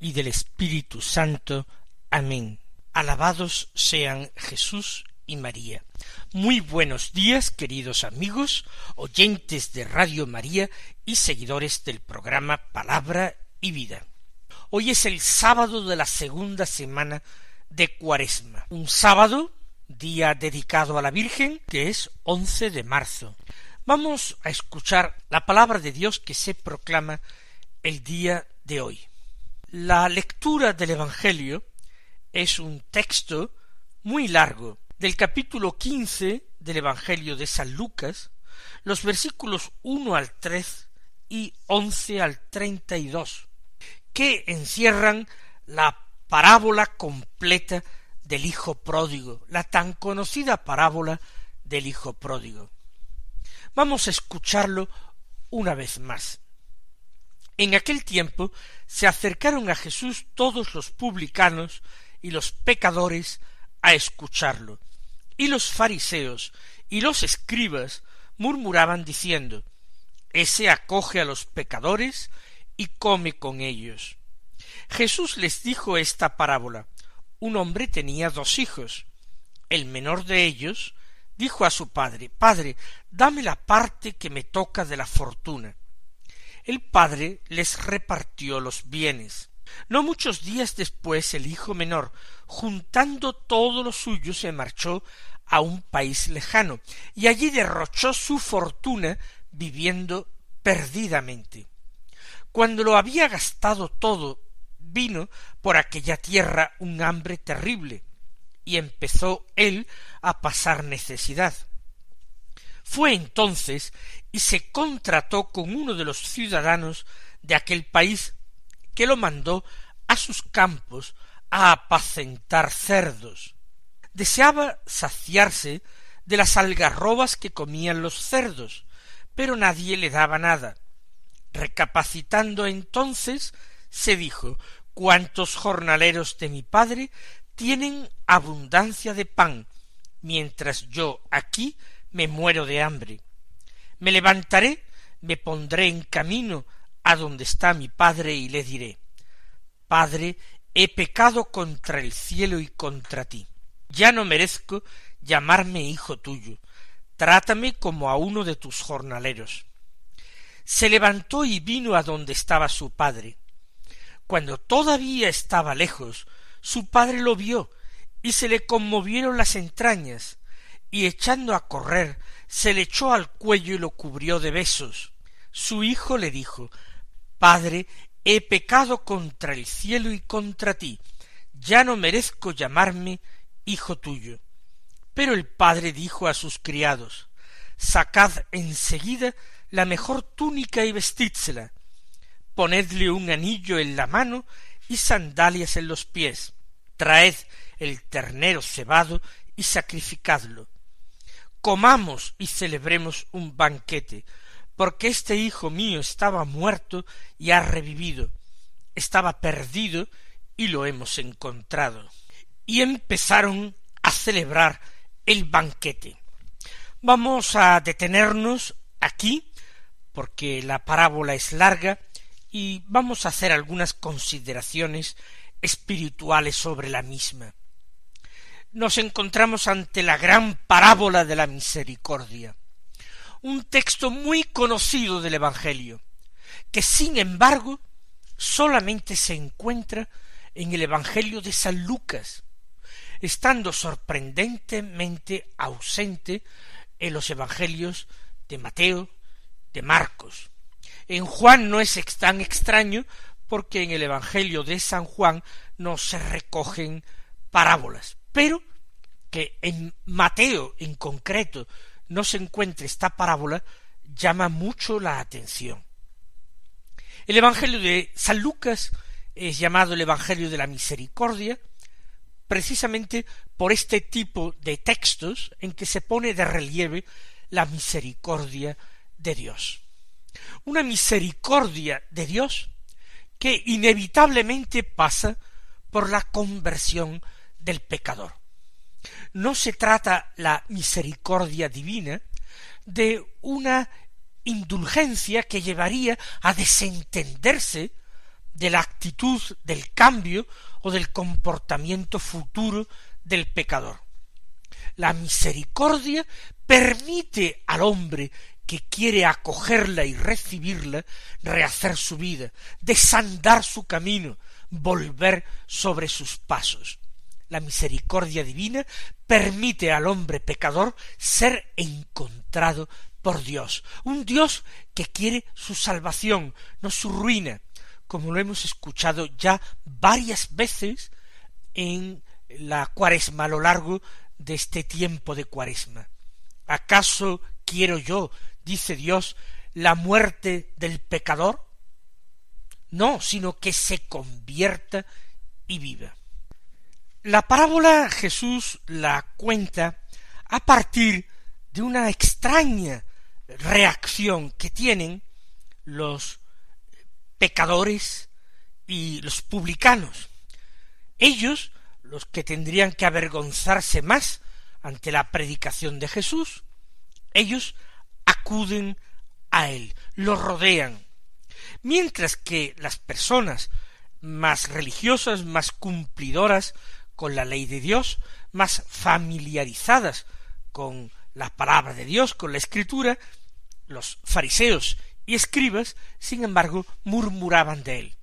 y del Espíritu Santo. Amén. Alabados sean Jesús y María. Muy buenos días, queridos amigos, oyentes de Radio María y seguidores del programa Palabra y Vida. Hoy es el sábado de la segunda semana de Cuaresma. Un sábado, día dedicado a la Virgen, que es once de marzo. Vamos a escuchar la palabra de Dios que se proclama el día de hoy. La lectura del Evangelio es un texto muy largo del capítulo quince del Evangelio de San Lucas, los versículos uno al tres y once al treinta y dos, que encierran la parábola completa del Hijo pródigo, la tan conocida parábola del Hijo pródigo. Vamos a escucharlo una vez más. En aquel tiempo se acercaron a Jesús todos los publicanos y los pecadores a escucharlo, y los fariseos y los escribas murmuraban diciendo Ese acoge a los pecadores y come con ellos. Jesús les dijo esta parábola Un hombre tenía dos hijos. El menor de ellos dijo a su padre Padre, dame la parte que me toca de la fortuna. El padre les repartió los bienes. No muchos días después el hijo menor, juntando todo lo suyo, se marchó a un país lejano, y allí derrochó su fortuna viviendo perdidamente. Cuando lo había gastado todo, vino por aquella tierra un hambre terrible, y empezó él a pasar necesidad. Fue entonces y se contrató con uno de los ciudadanos de aquel país que lo mandó a sus campos a apacentar cerdos. Deseaba saciarse de las algarrobas que comían los cerdos, pero nadie le daba nada. Recapacitando entonces, se dijo cuántos jornaleros de mi padre tienen abundancia de pan, mientras yo aquí me muero de hambre. Me levantaré, me pondré en camino a donde está mi padre y le diré Padre, he pecado contra el cielo y contra ti. Ya no merezco llamarme hijo tuyo. Trátame como a uno de tus jornaleros. Se levantó y vino a donde estaba su padre. Cuando todavía estaba lejos, su padre lo vio y se le conmovieron las entrañas, y echando a correr, se le echó al cuello y lo cubrió de besos. Su hijo le dijo Padre, he pecado contra el cielo y contra ti, ya no merezco llamarme hijo tuyo. Pero el padre dijo a sus criados Sacad enseguida la mejor túnica y vestídsela, ponedle un anillo en la mano y sandalias en los pies, traed el ternero cebado y sacrificadlo. Comamos y celebremos un banquete, porque este hijo mío estaba muerto y ha revivido, estaba perdido y lo hemos encontrado. Y empezaron a celebrar el banquete. Vamos a detenernos aquí, porque la parábola es larga, y vamos a hacer algunas consideraciones espirituales sobre la misma. Nos encontramos ante la gran parábola de la misericordia, un texto muy conocido del Evangelio, que sin embargo solamente se encuentra en el Evangelio de San Lucas, estando sorprendentemente ausente en los Evangelios de Mateo, de Marcos. En Juan no es tan extraño porque en el Evangelio de San Juan no se recogen parábolas, pero que en Mateo en concreto no se encuentre esta parábola llama mucho la atención. El Evangelio de San Lucas es llamado el Evangelio de la Misericordia, precisamente por este tipo de textos en que se pone de relieve la misericordia de Dios. Una misericordia de Dios que inevitablemente pasa por la conversión del pecador. No se trata la misericordia divina de una indulgencia que llevaría a desentenderse de la actitud del cambio o del comportamiento futuro del pecador. La misericordia permite al hombre que quiere acogerla y recibirla, rehacer su vida, desandar su camino, volver sobre sus pasos. La misericordia divina permite al hombre pecador ser encontrado por Dios, un Dios que quiere su salvación, no su ruina, como lo hemos escuchado ya varias veces en la cuaresma a lo largo de este tiempo de cuaresma. ¿Acaso quiero yo, dice Dios, la muerte del pecador? No, sino que se convierta y viva. La parábola Jesús la cuenta a partir de una extraña reacción que tienen los pecadores y los publicanos. Ellos, los que tendrían que avergonzarse más ante la predicación de Jesús, ellos acuden a él, lo rodean, mientras que las personas más religiosas, más cumplidoras con la ley de Dios, más familiarizadas con la palabra de Dios, con la escritura, los fariseos y escribas, sin embargo, murmuraban de él.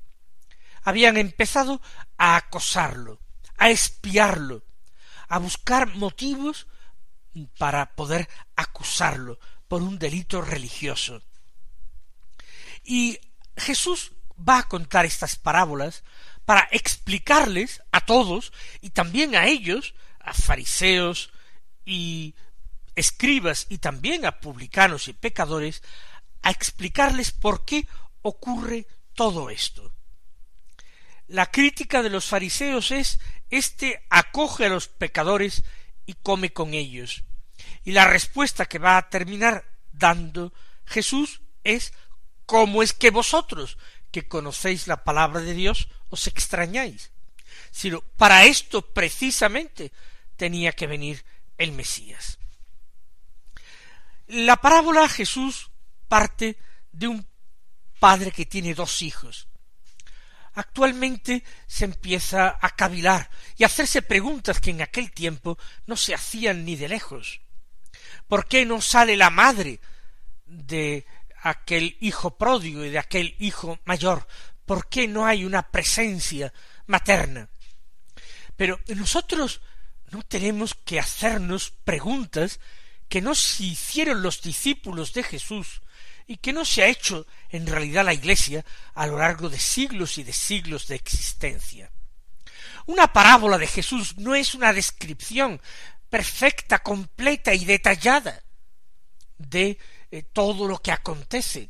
Habían empezado a acosarlo, a espiarlo, a buscar motivos para poder acusarlo por un delito religioso. Y Jesús va a contar estas parábolas para explicarles a todos y también a ellos, a fariseos y escribas y también a publicanos y pecadores, a explicarles por qué ocurre todo esto. La crítica de los fariseos es Este acoge a los pecadores y come con ellos. Y la respuesta que va a terminar dando Jesús es ¿Cómo es que vosotros, que conocéis la palabra de Dios, os extrañáis? Sino para esto precisamente tenía que venir el Mesías. La parábola Jesús parte de un padre que tiene dos hijos. Actualmente se empieza a cavilar y a hacerse preguntas que en aquel tiempo no se hacían ni de lejos. ¿Por qué no sale la madre de aquel hijo pródigo y de aquel hijo mayor? ¿Por qué no hay una presencia materna? Pero nosotros no tenemos que hacernos preguntas que no se hicieron los discípulos de Jesús y que no se ha hecho en realidad la Iglesia a lo largo de siglos y de siglos de existencia. Una parábola de Jesús no es una descripción perfecta, completa y detallada de eh, todo lo que acontece.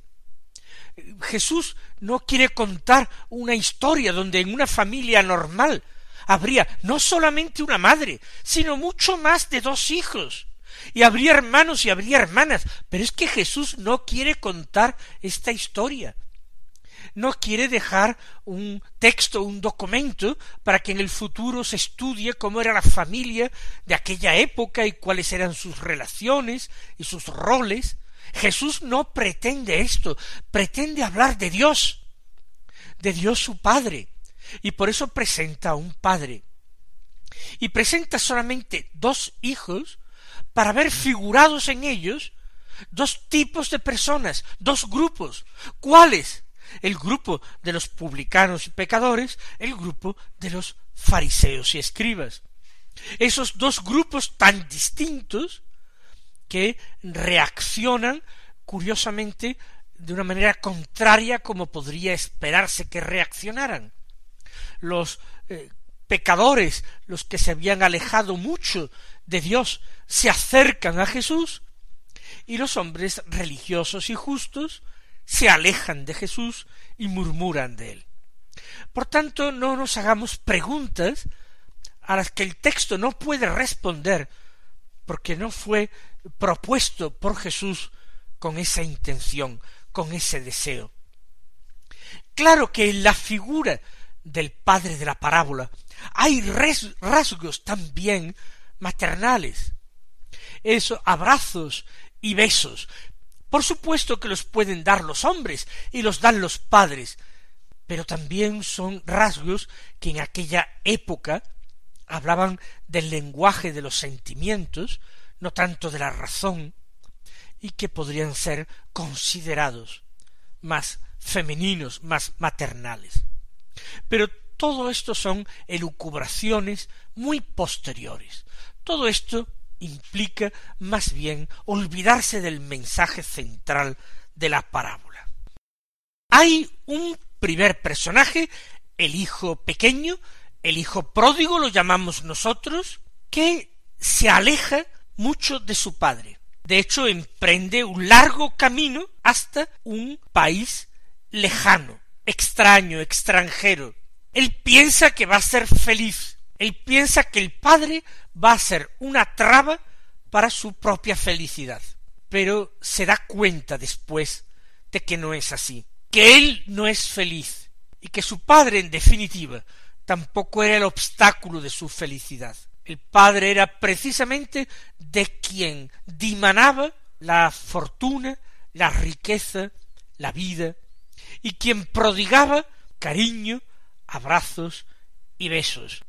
Jesús no quiere contar una historia donde en una familia normal habría no solamente una madre, sino mucho más de dos hijos, y habría hermanos y habría hermanas, pero es que Jesús no quiere contar esta historia. No quiere dejar un texto, un documento, para que en el futuro se estudie cómo era la familia de aquella época y cuáles eran sus relaciones y sus roles. Jesús no pretende esto, pretende hablar de Dios, de Dios su Padre, y por eso presenta a un Padre. Y presenta solamente dos hijos para ver figurados en ellos dos tipos de personas, dos grupos. ¿Cuáles? El grupo de los publicanos y pecadores, el grupo de los fariseos y escribas. Esos dos grupos tan distintos que reaccionan curiosamente de una manera contraria como podría esperarse que reaccionaran. Los eh, pecadores, los que se habían alejado mucho de Dios, se acercan a Jesús y los hombres religiosos y justos se alejan de Jesús y murmuran de él. Por tanto, no nos hagamos preguntas a las que el texto no puede responder, porque no fue propuesto por Jesús con esa intención, con ese deseo. Claro que en la figura del padre de la parábola hay rasgos también maternales, esos abrazos y besos. Por supuesto que los pueden dar los hombres y los dan los padres, pero también son rasgos que en aquella época hablaban del lenguaje de los sentimientos, no tanto de la razón, y que podrían ser considerados más femeninos, más maternales. Pero todo esto son elucubraciones muy posteriores. Todo esto implica más bien olvidarse del mensaje central de la parábola. Hay un primer personaje, el hijo pequeño, el hijo pródigo lo llamamos nosotros, que se aleja mucho de su padre. De hecho, emprende un largo camino hasta un país lejano, extraño, extranjero. Él piensa que va a ser feliz. Él piensa que el padre va a ser una traba para su propia felicidad. Pero se da cuenta después de que no es así, que él no es feliz y que su padre, en definitiva, tampoco era el obstáculo de su felicidad. El padre era precisamente de quien dimanaba la fortuna, la riqueza, la vida, y quien prodigaba cariño, abrazos y besos,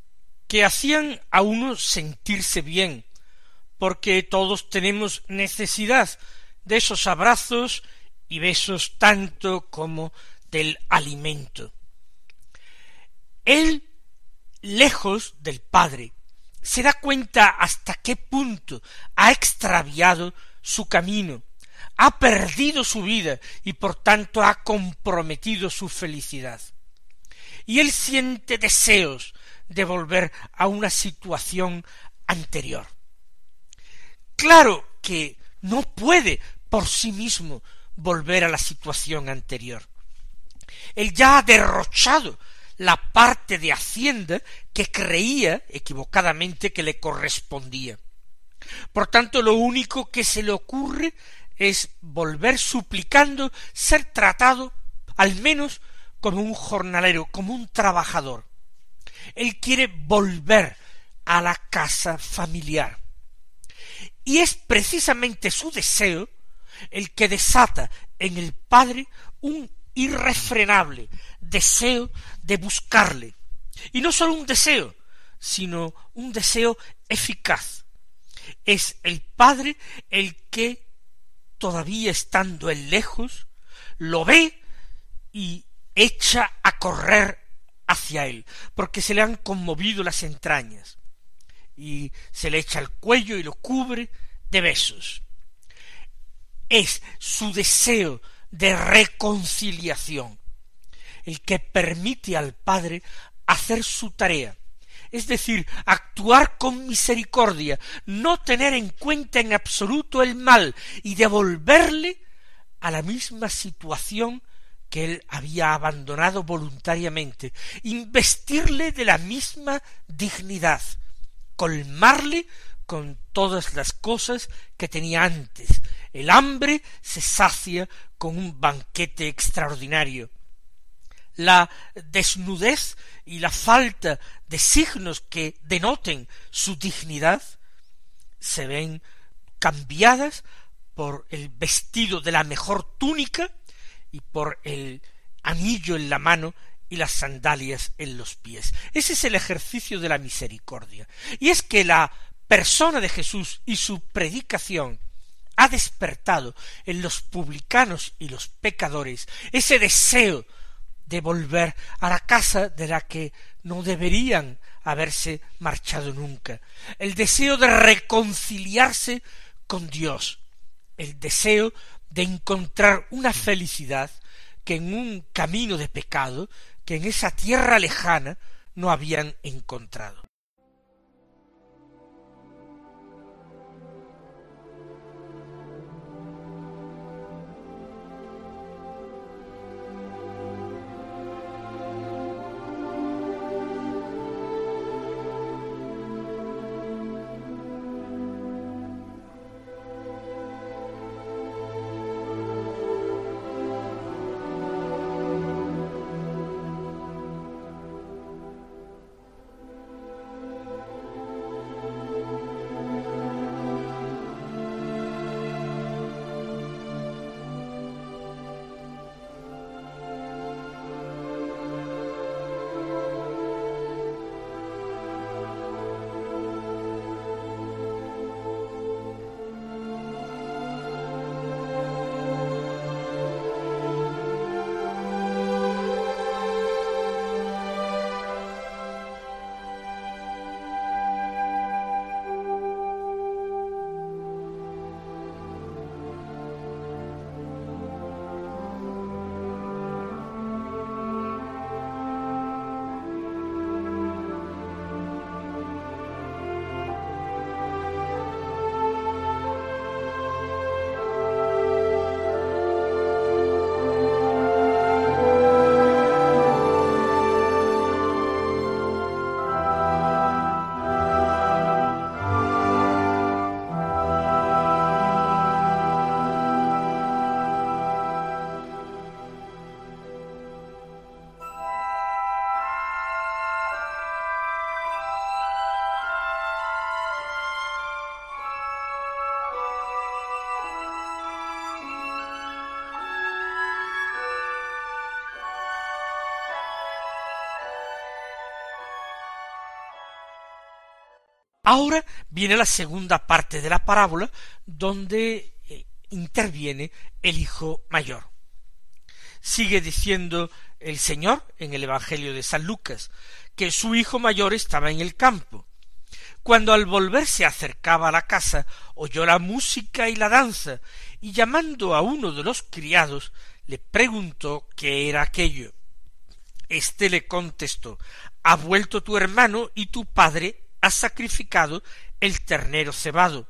que hacían a uno sentirse bien, porque todos tenemos necesidad de esos abrazos y besos tanto como del alimento. Él, lejos del Padre, se da cuenta hasta qué punto ha extraviado su camino, ha perdido su vida y por tanto ha comprometido su felicidad. Y él siente deseos de volver a una situación anterior. Claro que no puede por sí mismo volver a la situación anterior. Él ya ha derrochado la parte de hacienda que creía equivocadamente que le correspondía. Por tanto, lo único que se le ocurre es volver suplicando ser tratado al menos como un jornalero, como un trabajador. Él quiere volver a la casa familiar. Y es precisamente su deseo el que desata en el padre un irrefrenable deseo de buscarle. Y no sólo un deseo, sino un deseo eficaz. Es el Padre el que, todavía estando él lejos, lo ve y echa a correr hacia él, porque se le han conmovido las entrañas, y se le echa al cuello y lo cubre de besos. Es su deseo de reconciliación, el que permite al Padre hacer su tarea, es decir, actuar con misericordia, no tener en cuenta en absoluto el mal y devolverle a la misma situación que él había abandonado voluntariamente, investirle de la misma dignidad, colmarle con todas las cosas que tenía antes. El hambre se sacia con un banquete extraordinario. La desnudez y la falta de signos que denoten su dignidad se ven cambiadas por el vestido de la mejor túnica y por el anillo en la mano y las sandalias en los pies. Ese es el ejercicio de la misericordia. Y es que la persona de Jesús y su predicación ha despertado en los publicanos y los pecadores ese deseo de volver a la casa de la que no deberían haberse marchado nunca, el deseo de reconciliarse con Dios, el deseo de encontrar una felicidad que en un camino de pecado, que en esa tierra lejana no habían encontrado. Ahora viene la segunda parte de la parábola donde eh, interviene el hijo mayor. Sigue diciendo el Señor en el Evangelio de San Lucas que su hijo mayor estaba en el campo. Cuando al volver se acercaba a la casa, oyó la música y la danza, y llamando a uno de los criados, le preguntó qué era aquello. Este le contestó Ha vuelto tu hermano y tu padre ha sacrificado el ternero cebado,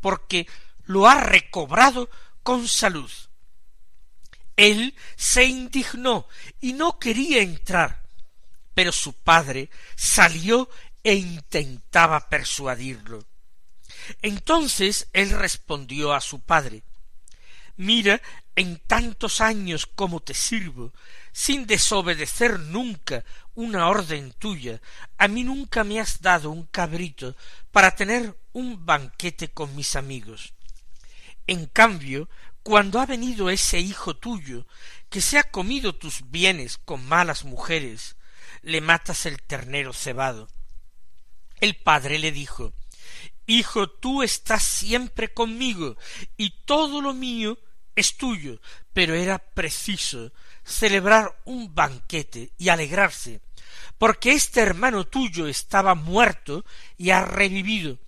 porque lo ha recobrado con salud. Él se indignó y no quería entrar, pero su padre salió e intentaba persuadirlo. Entonces él respondió a su padre Mira en tantos años como te sirvo, sin desobedecer nunca una orden tuya, a mí nunca me has dado un cabrito para tener un banquete con mis amigos. En cambio, cuando ha venido ese hijo tuyo, que se ha comido tus bienes con malas mujeres, le matas el ternero cebado. El padre le dijo Hijo, tú estás siempre conmigo, y todo lo mío es tuyo, pero era preciso celebrar un banquete y alegrarse, porque este hermano tuyo estaba muerto y ha revivido,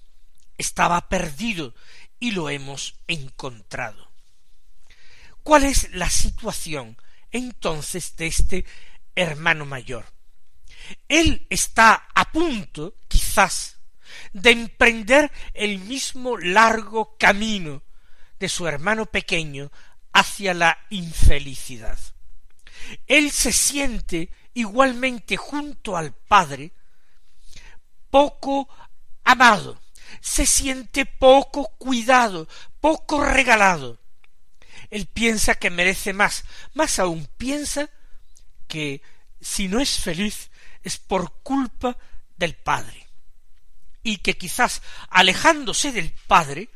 estaba perdido y lo hemos encontrado. ¿Cuál es la situación entonces de este hermano mayor? Él está a punto, quizás, de emprender el mismo largo camino de su hermano pequeño hacia la infelicidad. Él se siente igualmente junto al Padre poco amado, se siente poco cuidado, poco regalado. Él piensa que merece más, más aún piensa que si no es feliz es por culpa del Padre, y que quizás alejándose del Padre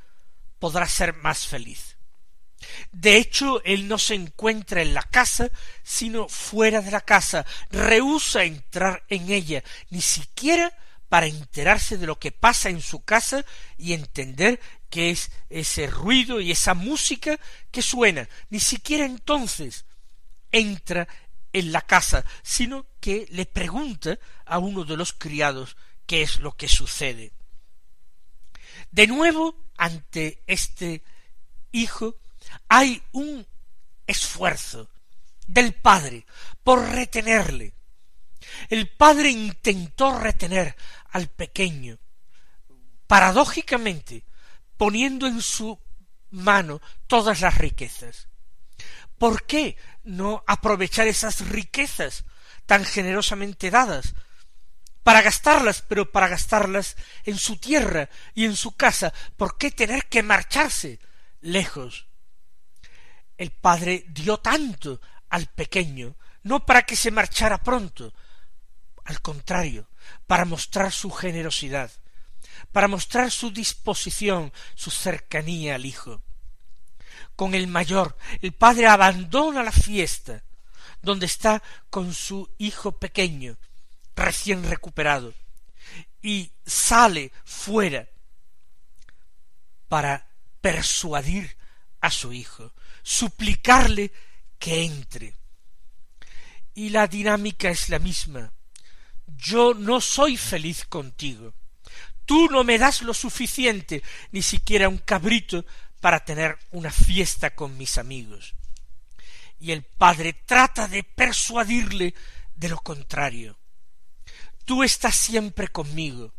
podrá ser más feliz. De hecho, él no se encuentra en la casa, sino fuera de la casa, rehúsa entrar en ella, ni siquiera para enterarse de lo que pasa en su casa y entender qué es ese ruido y esa música que suena. Ni siquiera entonces entra en la casa, sino que le pregunta a uno de los criados qué es lo que sucede. De nuevo, ante este hijo, hay un esfuerzo del padre por retenerle. El padre intentó retener al pequeño, paradójicamente, poniendo en su mano todas las riquezas. ¿Por qué no aprovechar esas riquezas tan generosamente dadas para gastarlas, pero para gastarlas en su tierra y en su casa. ¿Por qué tener que marcharse lejos? El padre dio tanto al pequeño, no para que se marchara pronto, al contrario, para mostrar su generosidad, para mostrar su disposición, su cercanía al hijo. Con el mayor, el padre abandona la fiesta, donde está con su hijo pequeño, recién recuperado, y sale fuera para persuadir a su hijo, suplicarle que entre. Y la dinámica es la misma. Yo no soy feliz contigo. Tú no me das lo suficiente, ni siquiera un cabrito, para tener una fiesta con mis amigos. Y el padre trata de persuadirle de lo contrario tú estás siempre conmigo.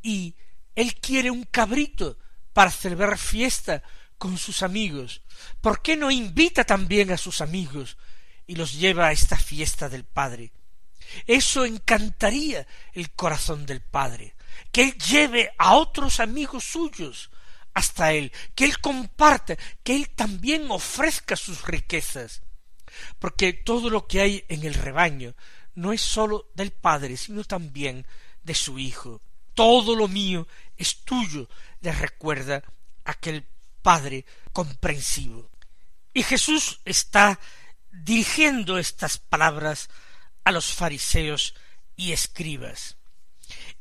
Y él quiere un cabrito para celebrar fiesta con sus amigos. ¿Por qué no invita también a sus amigos y los lleva a esta fiesta del Padre? Eso encantaría el corazón del Padre, que él lleve a otros amigos suyos hasta él, que él comparta, que él también ofrezca sus riquezas, porque todo lo que hay en el rebaño no es sólo del Padre, sino también de su Hijo. Todo lo mío es tuyo, le recuerda aquel Padre comprensivo. Y Jesús está dirigiendo estas palabras a los fariseos y escribas.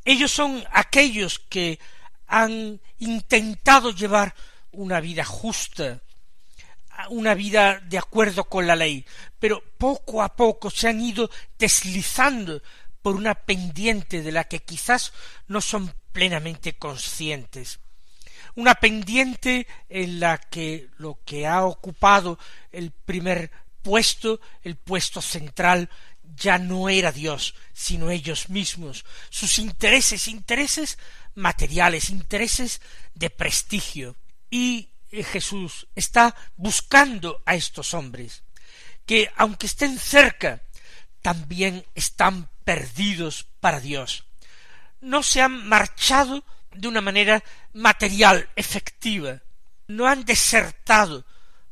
Ellos son aquellos que han intentado llevar una vida justa, una vida de acuerdo con la ley, pero poco a poco se han ido deslizando por una pendiente de la que quizás no son plenamente conscientes. Una pendiente en la que lo que ha ocupado el primer puesto, el puesto central, ya no era Dios, sino ellos mismos, sus intereses, intereses materiales, intereses de prestigio. Y Jesús está buscando a estos hombres, que aunque estén cerca, también están perdidos para Dios. No se han marchado de una manera material, efectiva, no han desertado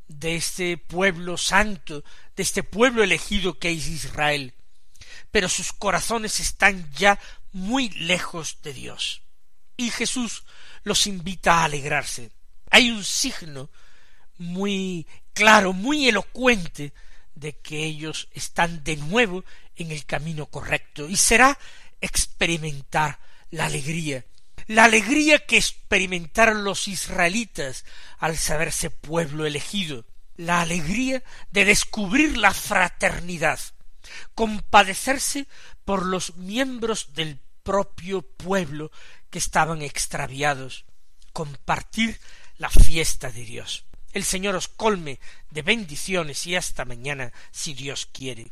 de este pueblo santo, de este pueblo elegido que es Israel, pero sus corazones están ya muy lejos de Dios. Y Jesús los invita a alegrarse. Hay un signo muy claro, muy elocuente de que ellos están de nuevo en el camino correcto y será experimentar la alegría, la alegría que experimentaron los israelitas al saberse pueblo elegido, la alegría de descubrir la fraternidad, compadecerse por los miembros del propio pueblo que estaban extraviados, compartir la fiesta de Dios. El Señor os colme de bendiciones y hasta mañana, si Dios quiere.